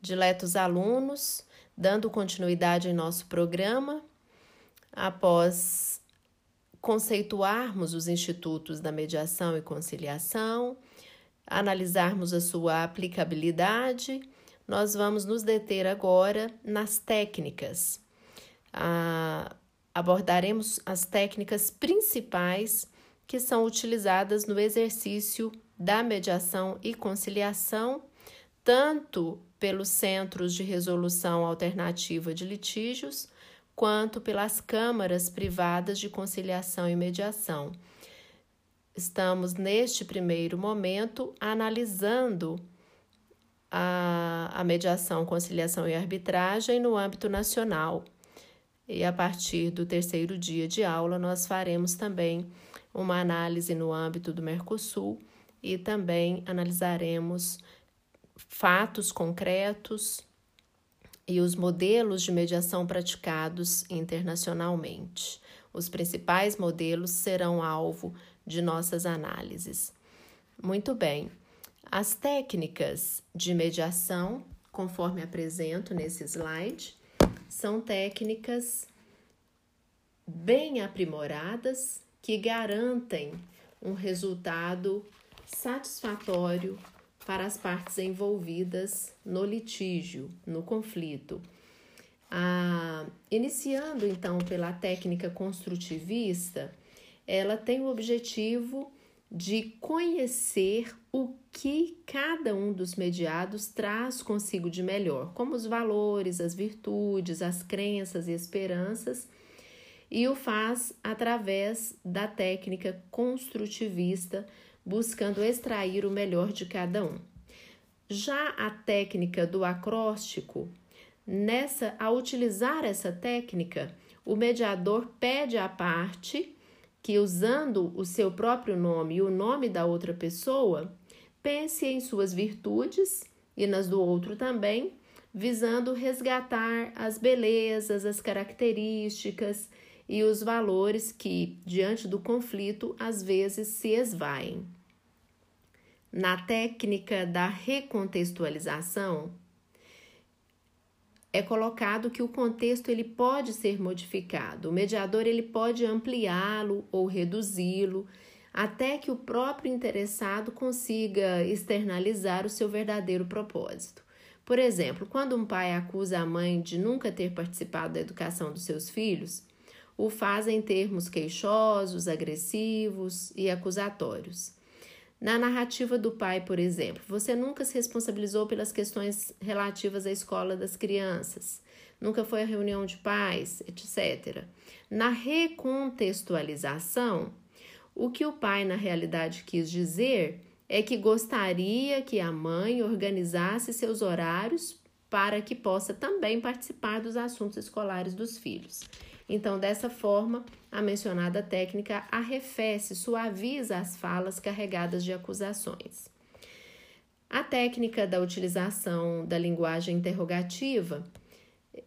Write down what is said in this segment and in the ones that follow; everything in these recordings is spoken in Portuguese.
Diletos alunos, dando continuidade em nosso programa, após conceituarmos os institutos da mediação e conciliação, analisarmos a sua aplicabilidade, nós vamos nos deter agora nas técnicas. Ah, abordaremos as técnicas principais que são utilizadas no exercício da mediação e conciliação, tanto pelos centros de resolução alternativa de litígios, quanto pelas câmaras privadas de conciliação e mediação. Estamos, neste primeiro momento, analisando a, a mediação, conciliação e arbitragem no âmbito nacional. E a partir do terceiro dia de aula, nós faremos também uma análise no âmbito do Mercosul e também analisaremos fatos concretos e os modelos de mediação praticados internacionalmente. Os principais modelos serão alvo de nossas análises. Muito bem, as técnicas de mediação, conforme apresento nesse slide, são técnicas bem aprimoradas que garantem um resultado satisfatório para as partes envolvidas no litígio, no conflito. Ah, iniciando então pela técnica construtivista, ela tem o objetivo de conhecer o que cada um dos mediados traz consigo de melhor, como os valores, as virtudes, as crenças e esperanças, e o faz através da técnica construtivista buscando extrair o melhor de cada um. Já a técnica do acróstico, nessa ao utilizar essa técnica, o mediador pede à parte que usando o seu próprio nome e o nome da outra pessoa, pense em suas virtudes e nas do outro também, visando resgatar as belezas, as características e os valores que, diante do conflito, às vezes se esvaem. Na técnica da recontextualização, é colocado que o contexto ele pode ser modificado. O mediador ele pode ampliá-lo ou reduzi-lo até que o próprio interessado consiga externalizar o seu verdadeiro propósito. Por exemplo, quando um pai acusa a mãe de nunca ter participado da educação dos seus filhos, o faz em termos queixosos, agressivos e acusatórios. Na narrativa do pai, por exemplo, você nunca se responsabilizou pelas questões relativas à escola das crianças, nunca foi à reunião de pais, etc. Na recontextualização, o que o pai na realidade quis dizer é que gostaria que a mãe organizasse seus horários para que possa também participar dos assuntos escolares dos filhos. Então, dessa forma, a mencionada técnica arrefece, suaviza as falas carregadas de acusações. A técnica da utilização da linguagem interrogativa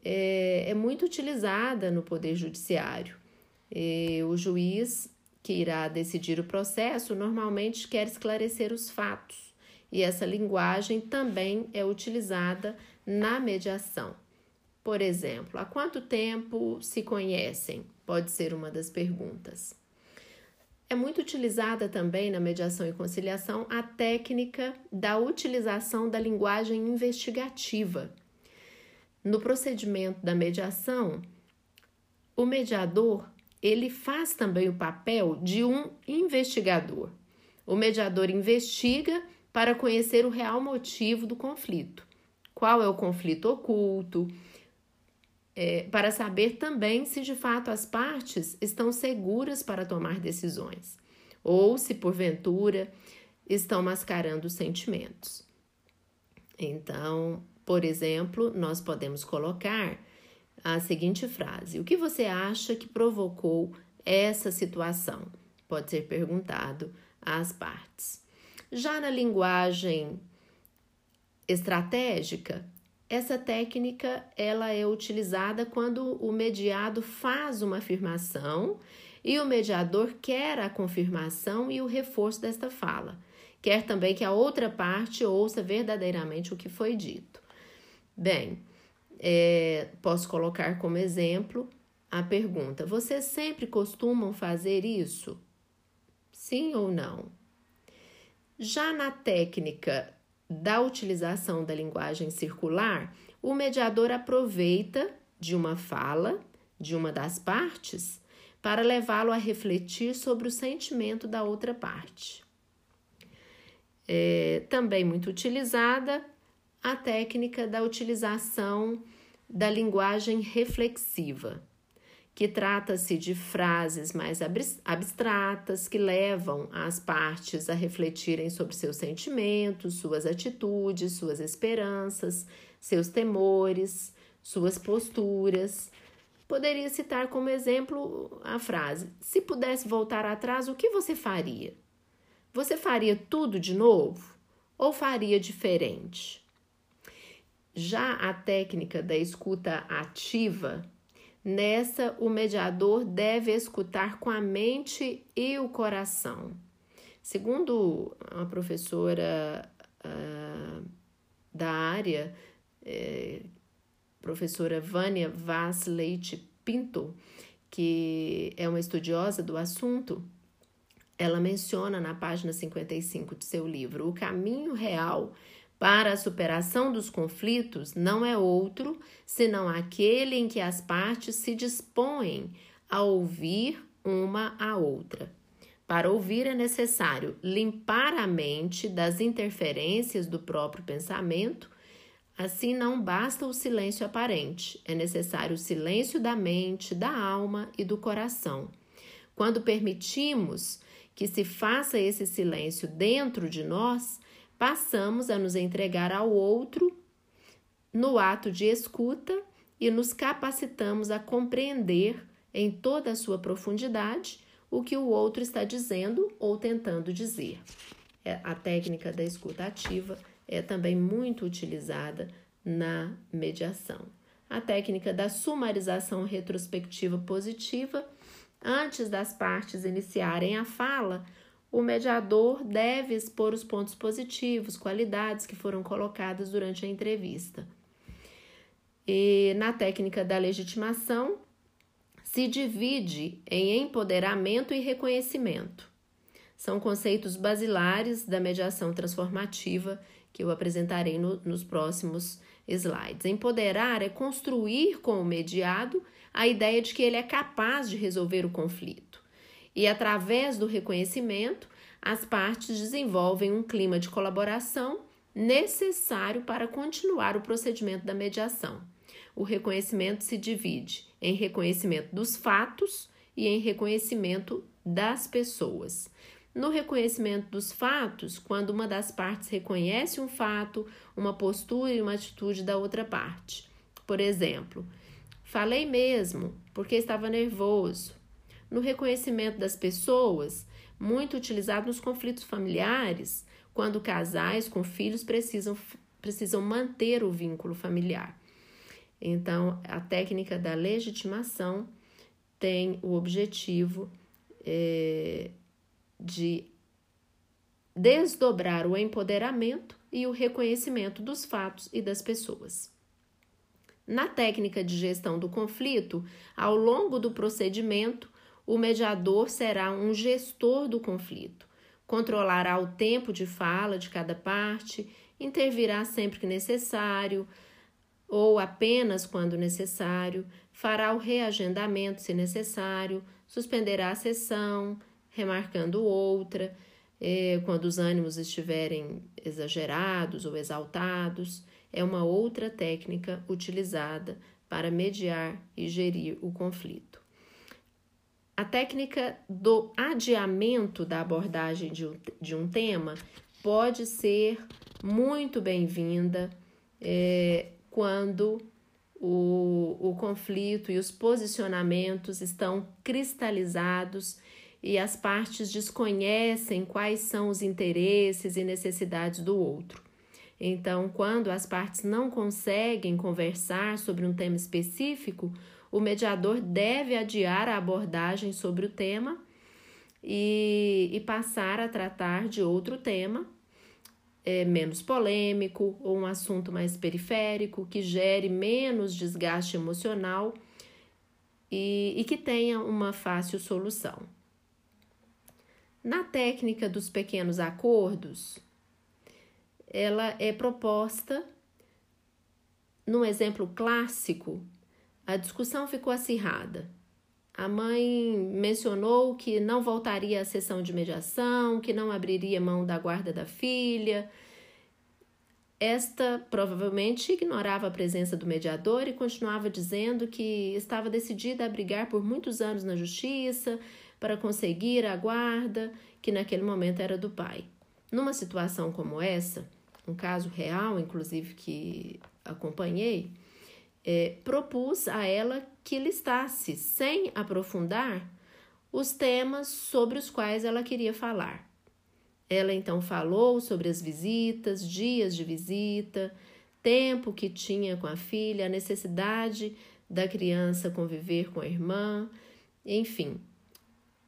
é, é muito utilizada no Poder Judiciário. E o juiz que irá decidir o processo normalmente quer esclarecer os fatos, e essa linguagem também é utilizada na mediação. Por exemplo, há quanto tempo se conhecem? Pode ser uma das perguntas. É muito utilizada também na mediação e conciliação a técnica da utilização da linguagem investigativa. No procedimento da mediação, o mediador ele faz também o papel de um investigador. O mediador investiga para conhecer o real motivo do conflito. Qual é o conflito oculto? É, para saber também se de fato as partes estão seguras para tomar decisões ou se porventura estão mascarando os sentimentos. Então, por exemplo, nós podemos colocar a seguinte frase: O que você acha que provocou essa situação? Pode ser perguntado às partes. Já na linguagem estratégica, essa técnica ela é utilizada quando o mediado faz uma afirmação e o mediador quer a confirmação e o reforço desta fala. Quer também que a outra parte ouça verdadeiramente o que foi dito. Bem, é, posso colocar como exemplo a pergunta: vocês sempre costumam fazer isso? Sim ou não? Já na técnica da utilização da linguagem circular, o mediador aproveita de uma fala de uma das partes para levá-lo a refletir sobre o sentimento da outra parte. É também muito utilizada a técnica da utilização da linguagem reflexiva, que trata-se de frases mais abstratas que levam as partes a refletirem sobre seus sentimentos, suas atitudes, suas esperanças, seus temores, suas posturas. Poderia citar como exemplo a frase: Se pudesse voltar atrás, o que você faria? Você faria tudo de novo ou faria diferente? Já a técnica da escuta ativa, nessa o mediador deve escutar com a mente e o coração. Segundo a professora uh, da área, eh, professora Vânia Vaz Leite Pinto, que é uma estudiosa do assunto, ela menciona na página 55 de seu livro o caminho real para a superação dos conflitos não é outro senão aquele em que as partes se dispõem a ouvir uma a outra. Para ouvir é necessário limpar a mente das interferências do próprio pensamento. Assim, não basta o silêncio aparente, é necessário o silêncio da mente, da alma e do coração. Quando permitimos que se faça esse silêncio dentro de nós, passamos a nos entregar ao outro no ato de escuta e nos capacitamos a compreender em toda a sua profundidade o que o outro está dizendo ou tentando dizer. É, a técnica da escuta ativa é também muito utilizada na mediação. A técnica da sumarização retrospectiva positiva, antes das partes iniciarem a fala, o mediador deve expor os pontos positivos, qualidades que foram colocadas durante a entrevista. E na técnica da legitimação, se divide em empoderamento e reconhecimento. São conceitos basilares da mediação transformativa que eu apresentarei no, nos próximos slides. Empoderar é construir com o mediado a ideia de que ele é capaz de resolver o conflito e, através do reconhecimento, as partes desenvolvem um clima de colaboração necessário para continuar o procedimento da mediação. O reconhecimento se divide em reconhecimento dos fatos e em reconhecimento das pessoas. No reconhecimento dos fatos, quando uma das partes reconhece um fato, uma postura e uma atitude da outra parte. Por exemplo, falei mesmo porque estava nervoso no reconhecimento das pessoas, muito utilizado nos conflitos familiares, quando casais com filhos precisam, precisam manter o vínculo familiar. Então, a técnica da legitimação tem o objetivo é, de desdobrar o empoderamento e o reconhecimento dos fatos e das pessoas. Na técnica de gestão do conflito, ao longo do procedimento, o mediador será um gestor do conflito, controlará o tempo de fala de cada parte, intervirá sempre que necessário ou apenas quando necessário, fará o reagendamento se necessário, suspenderá a sessão, remarcando outra, eh, quando os ânimos estiverem exagerados ou exaltados. É uma outra técnica utilizada para mediar e gerir o conflito. A técnica do adiamento da abordagem de um, de um tema pode ser muito bem-vinda é, quando o, o conflito e os posicionamentos estão cristalizados e as partes desconhecem quais são os interesses e necessidades do outro. Então, quando as partes não conseguem conversar sobre um tema específico, o mediador deve adiar a abordagem sobre o tema e, e passar a tratar de outro tema, é, menos polêmico ou um assunto mais periférico, que gere menos desgaste emocional e, e que tenha uma fácil solução. Na técnica dos pequenos acordos, ela é proposta num exemplo clássico, a discussão ficou acirrada. A mãe mencionou que não voltaria à sessão de mediação, que não abriria mão da guarda da filha. Esta provavelmente ignorava a presença do mediador e continuava dizendo que estava decidida a brigar por muitos anos na justiça para conseguir a guarda, que naquele momento era do pai. Numa situação como essa, um caso real, inclusive, que acompanhei, é, propus a ela que listasse, sem aprofundar, os temas sobre os quais ela queria falar. Ela então falou sobre as visitas, dias de visita, tempo que tinha com a filha, a necessidade da criança conviver com a irmã, enfim.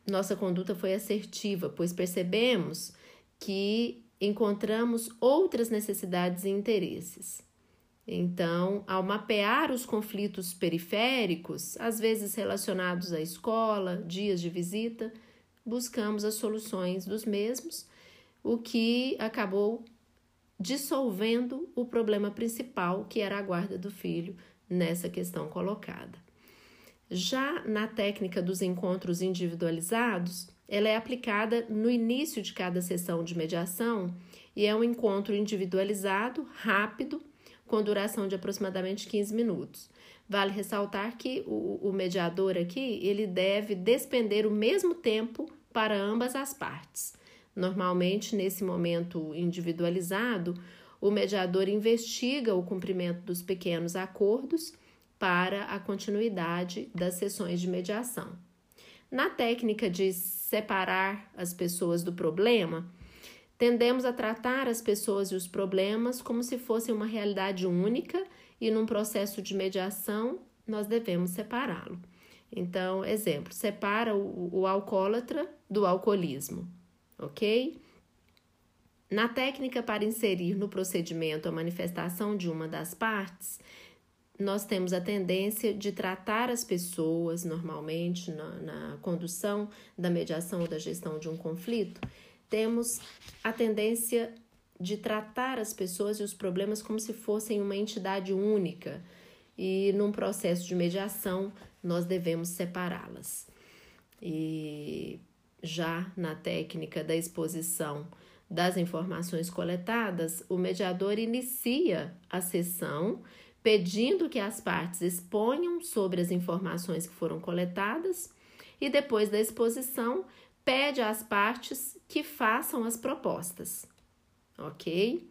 Nossa conduta foi assertiva, pois percebemos que encontramos outras necessidades e interesses. Então, ao mapear os conflitos periféricos, às vezes relacionados à escola, dias de visita, buscamos as soluções dos mesmos, o que acabou dissolvendo o problema principal, que era a guarda do filho nessa questão colocada. Já na técnica dos encontros individualizados, ela é aplicada no início de cada sessão de mediação e é um encontro individualizado, rápido com duração de aproximadamente 15 minutos. Vale ressaltar que o, o mediador aqui ele deve despender o mesmo tempo para ambas as partes. Normalmente, nesse momento individualizado, o mediador investiga o cumprimento dos pequenos acordos para a continuidade das sessões de mediação. Na técnica de separar as pessoas do problema, Tendemos a tratar as pessoas e os problemas como se fossem uma realidade única e num processo de mediação nós devemos separá-lo. Então, exemplo, separa o, o alcoólatra do alcoolismo, ok? Na técnica para inserir no procedimento a manifestação de uma das partes, nós temos a tendência de tratar as pessoas, normalmente, na, na condução da mediação ou da gestão de um conflito, temos a tendência de tratar as pessoas e os problemas como se fossem uma entidade única e num processo de mediação nós devemos separá-las. E já na técnica da exposição das informações coletadas, o mediador inicia a sessão pedindo que as partes exponham sobre as informações que foram coletadas e depois da exposição pede às partes que façam as propostas, ok?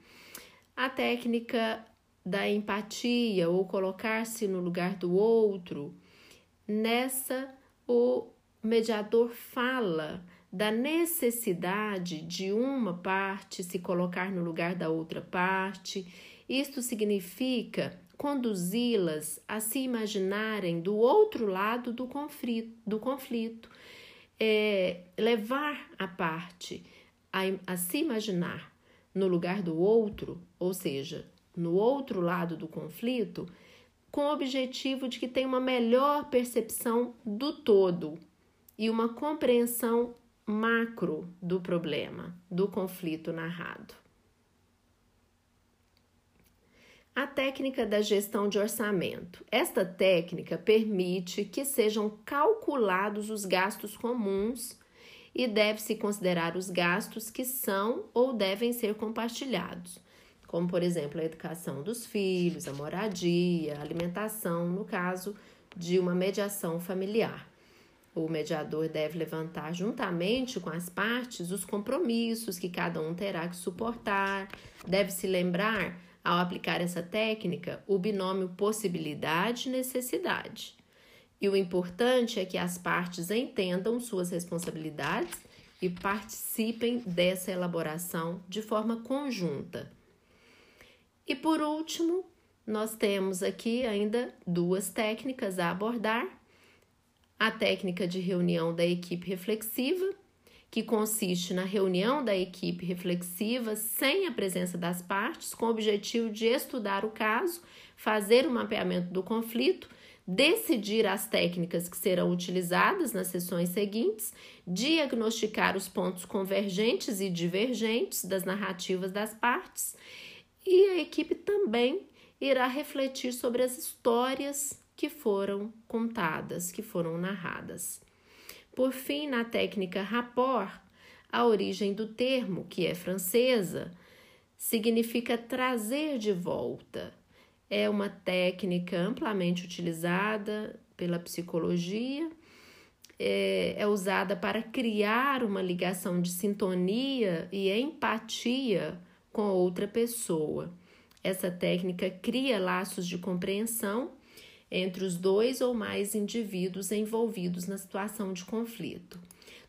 A técnica da empatia ou colocar-se no lugar do outro, nessa o mediador fala da necessidade de uma parte se colocar no lugar da outra parte. Isto significa conduzi-las a se imaginarem do outro lado do conflito, do conflito é, levar a parte a, a se imaginar no lugar do outro, ou seja, no outro lado do conflito, com o objetivo de que tenha uma melhor percepção do todo e uma compreensão macro do problema, do conflito narrado. A técnica da gestão de orçamento. Esta técnica permite que sejam calculados os gastos comuns e deve-se considerar os gastos que são ou devem ser compartilhados, como, por exemplo, a educação dos filhos, a moradia, a alimentação, no caso de uma mediação familiar. O mediador deve levantar, juntamente com as partes, os compromissos que cada um terá que suportar, deve-se lembrar ao aplicar essa técnica, o binômio possibilidade-necessidade. E o importante é que as partes entendam suas responsabilidades e participem dessa elaboração de forma conjunta. E por último, nós temos aqui ainda duas técnicas a abordar: a técnica de reunião da equipe reflexiva, que consiste na reunião da equipe reflexiva sem a presença das partes, com o objetivo de estudar o caso, fazer o mapeamento do conflito, decidir as técnicas que serão utilizadas nas sessões seguintes, diagnosticar os pontos convergentes e divergentes das narrativas das partes, e a equipe também irá refletir sobre as histórias que foram contadas, que foram narradas. Por fim, na técnica rapport, a origem do termo, que é francesa, significa trazer de volta. É uma técnica amplamente utilizada pela psicologia, é, é usada para criar uma ligação de sintonia e empatia com outra pessoa. Essa técnica cria laços de compreensão entre os dois ou mais indivíduos envolvidos na situação de conflito.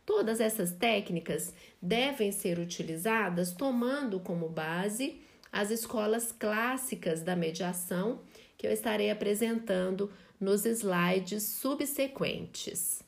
Todas essas técnicas devem ser utilizadas tomando como base as escolas clássicas da mediação que eu estarei apresentando nos slides subsequentes.